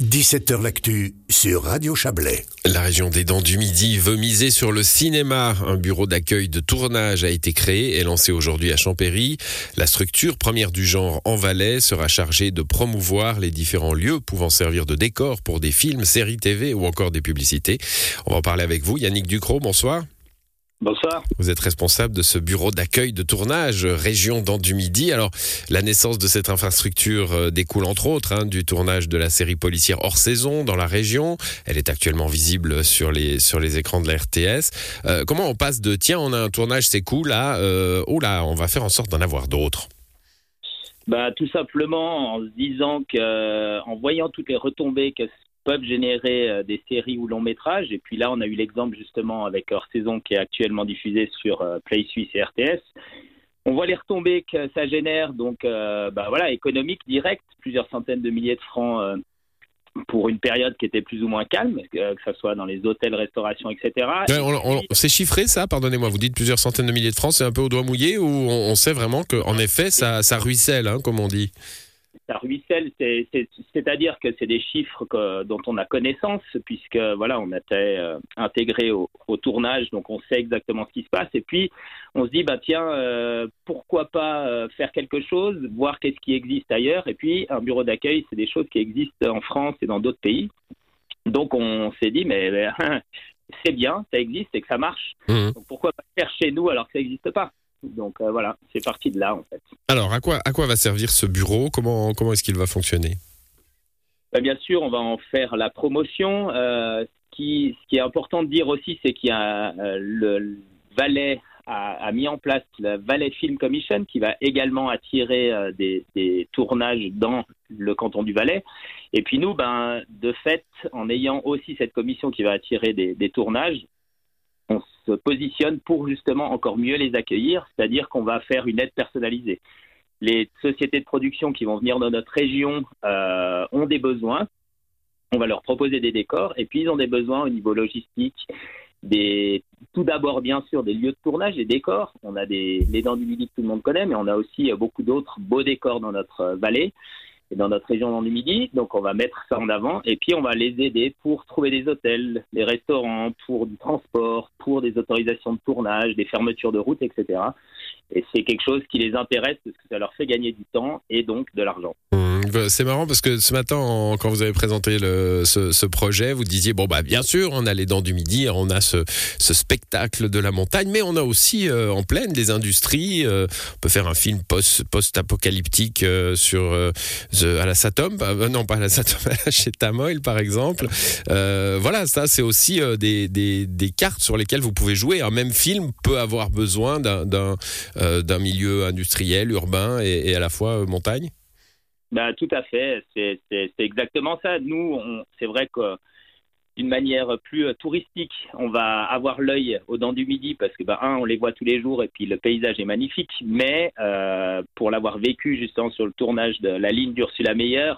17h L'actu sur Radio Chablais. La région des Dents du Midi veut miser sur le cinéma. Un bureau d'accueil de tournage a été créé et lancé aujourd'hui à Champéry. La structure, première du genre en Valais, sera chargée de promouvoir les différents lieux pouvant servir de décor pour des films, séries TV ou encore des publicités. On va en parler avec vous. Yannick Ducrot, bonsoir. Bonsoir. Vous êtes responsable de ce bureau d'accueil de tournage région dans du Midi. Alors, la naissance de cette infrastructure euh, découle entre autres hein, du tournage de la série policière hors saison dans la région. Elle est actuellement visible sur les sur les écrans de la RTS. Euh, comment on passe de tiens, on a un tournage, c'est cool, à euh, oh là, on va faire en sorte d'en avoir d'autres? Bah, tout simplement en se disant que, en voyant toutes les retombées que peuvent générer euh, des séries ou longs métrages. Et puis là, on a eu l'exemple justement avec Hors Saison qui est actuellement diffusé sur euh, Play Suisse et RTS. On voit les retombées que ça génère, donc euh, bah voilà, économique direct, plusieurs centaines de milliers de francs pour une période qui était plus ou moins calme, que ce soit dans les hôtels, restaurations, etc. c'est chiffré ça, pardonnez-moi, vous dites plusieurs centaines de milliers de francs, c'est un peu au doigt mouillé ou on, sait vraiment qu'en effet ça, ça ruisselle, hein, comme on dit? Ça ruisselle, c'est-à-dire que c'est des chiffres dont on a connaissance, puisque voilà, on était euh, intégré au, tournage, donc on sait exactement ce qui se passe. Et puis, on se dit, bah tiens, euh, pourquoi pas euh, faire quelque chose, voir qu'est-ce qui existe ailleurs. Et puis, un bureau d'accueil, c'est des choses qui existent en France et dans d'autres pays. Donc, on s'est dit, mais c'est bien, ça existe et que ça marche. Mmh. Donc, pourquoi pas faire chez nous alors que ça n'existe pas? Donc euh, voilà, c'est parti de là en fait. Alors à quoi, à quoi va servir ce bureau? Comment, comment est-ce qu'il va fonctionner? Bah, Bien sûr, on va en faire la promotion. Euh, ce, qui, est important de dire aussi, c'est qu'il y a euh, le Valais a, mis en place la Valais Film Commission qui va également attirer des, des, tournages dans le canton du Valais. Et puis nous, ben, de fait, en ayant aussi cette commission qui va attirer des tournages, on se positionne pour justement encore mieux les accueillir, c'est-à-dire qu'on va faire une aide personnalisée. Les sociétés de production qui vont venir dans notre région euh, ont des besoins. On va leur proposer des décors et puis ils ont des besoins au niveau logistique, tout d'abord bien sûr des lieux de tournage, des décors. On a des les dents du midi que tout le monde connaît, mais on a aussi beaucoup d'autres beaux décors dans notre vallée et dans notre région dans du Midi. Donc on va mettre ça en avant et puis on va les aider pour trouver des hôtels, des restaurants, pour du transport, pour des autorisations de tournage, des fermetures de routes, etc. Et c'est quelque chose qui les intéresse parce que ça leur fait gagner du temps et donc de l'argent. Mmh, c'est marrant parce que ce matin, quand vous avez présenté ce, projet, vous disiez bon bah bien sûr, on a les dents du midi, on a ce, spectacle de la montagne, mais on a aussi euh, en pleine des industries. Euh, on peut faire un film post post apocalyptique euh, sur à la Satom, non pas à la Satom, chez Tamoil par exemple. voilà, ça c'est aussi des, cartes sur lesquelles vous pouvez jouer. Un même film peut avoir besoin d'un milieu industriel, urbain et, à la fois montagne bah, Tout à fait, c'est exactement ça. Nous, c'est vrai que d'une manière plus euh, touristique, on va avoir l'œil aux dents du midi parce que, bah, un, on les voit tous les jours et puis le paysage est magnifique. Mais pour l'avoir vécu justement sur le tournage de la ligne d'Ursula Meyer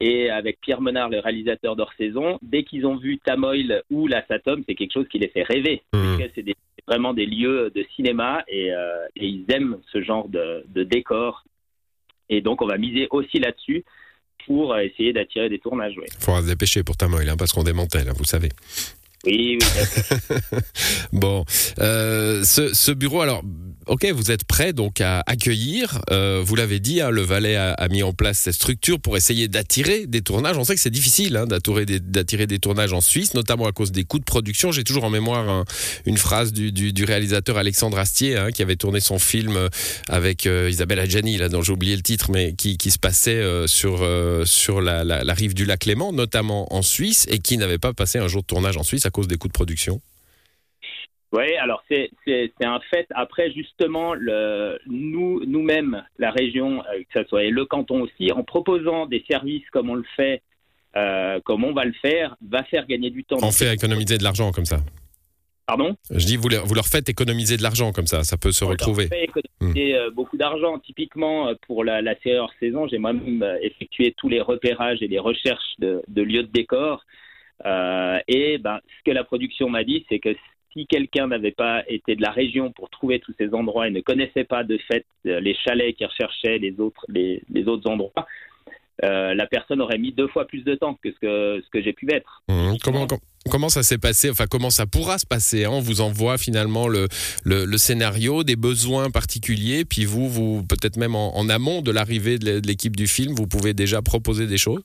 et avec Pierre Menard, le réalisateur d'Hors Saison, dès qu'ils ont vu Tamoil ou la Satom, c'est quelque chose qui les fait rêver. Mmh. C'est vraiment des lieux de cinéma et, euh, ils aiment ce genre de, décor. Et donc, on va miser aussi là-dessus pour essayer d'attirer des tournages. Il faudra se dépêcher pour Tamoil, hein, parce qu'on démantèle, hein, vous savez. Oui, oui. bon, euh, ce, ce, bureau, alors Ok, vous êtes prêt donc à accueillir. Euh, vous l'avez dit, hein, le Valais a, mis en place cette structure pour essayer d'attirer des tournages. On sait que c'est difficile hein, d'attirer, des, tournages en Suisse, notamment à cause des coûts de production. J'ai toujours en mémoire une phrase du, réalisateur Alexandre Astier hein, qui avait tourné son film avec euh, Isabelle Adjani, là dont j'ai oublié le titre, mais qui, se passait euh, sur sur la, la rive du lac Léman, notamment en Suisse, et qui n'avait pas passé un jour de tournage en Suisse à cause des coûts de production. Oui, alors c'est un fait. Après, justement, le, nous, nous-mêmes, la région, euh, que ce soit et le canton aussi, en proposant des services comme on le fait, euh, comme on va le faire, va faire gagner du temps. On fait économiser de l'argent comme ça. Pardon? Je dis, vous, vous leur faites économiser de l'argent comme ça, ça peut se retrouver. On fait économiser hmm. euh, beaucoup d'argent. Typiquement, pour la, la série hors saison, j'ai moi-même effectué tous les repérages et les recherches de, de lieux de décor. et ben, ce que la production m'a dit, c'est que si quelqu'un n'avait pas été de la région pour trouver tous ces endroits et ne connaissait pas de fait euh, les chalets qu'il recherchait, les autres, les, autres endroits, euh, la personne aurait mis deux fois plus de temps que ce que, ce que j'ai pu mettre. Mmh. Comment, com- comment ça s'est passé? Enfin, comment ça pourra se passer hein? On vous envoie finalement le, le, le scénario, des besoins particuliers, puis vous, vous peut-être même en, en amont de l'arrivée de l'équipe du film, vous pouvez déjà proposer des choses?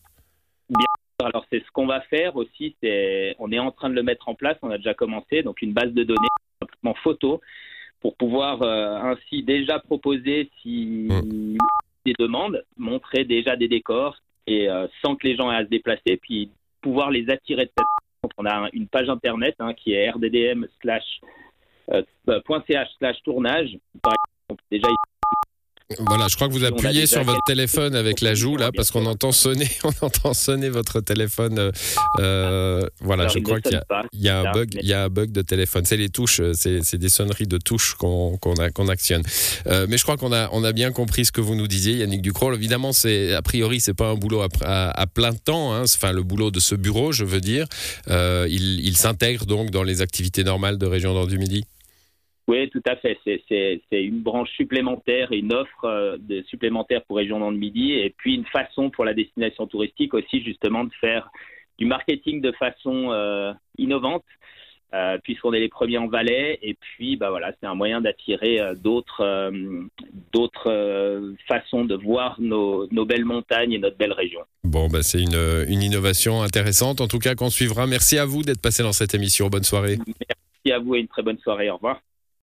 Alors c'est ce qu'on va faire aussi, c'est on est en train de le mettre en place, on a déjà commencé, donc une base de données complètement photo pour pouvoir euh, ainsi déjà proposer si des demandes, montrer déjà des décors et euh, sans que les gens aient à se déplacer, puis pouvoir les attirer de cette donc on a un- une page internet hein, qui est rddm slash euh, .ch slash tournage. Par exemple, déjà Voilà, je crois que vous appuyez sur votre téléphone avec la joue là, parce qu'on entend sonner, on entend sonner votre téléphone. euh, euh, voilà, alors, je crois qu'il y a. y un bug, il y a un bug de téléphone. C'est les touches, euh, c'est des sonneries de touches qu'on actionne. Euh, mais je crois qu'on a on a bien compris ce que vous nous disiez, Yannick Ducrol. Évidemment, c'est a priori c'est pas un boulot à, à- à plein temps. Hein, enfin le boulot de ce bureau, je veux dire. Euh, il il s'intègre donc dans les activités normales de Région Nord du Midi. Oui, tout à fait. C'est- une branche supplémentaire une offre euh, de supplémentaire pour Région Nord Midi et puis une façon pour la destination touristique aussi justement de faire du marketing de façon euh, innovante euh, puisqu'on est les premiers en Valais et puis bah voilà c'est un moyen d'attirer euh, d'autres euh, d'autres façons de voir nos, nos belles montagnes et notre belle région. Bon, bah, c'est une, une innovation intéressante, en tout cas qu'on suivra. Merci à vous d'être passé dans cette émission. Bonne soirée. Merci à vous et une très bonne soirée. Au revoir.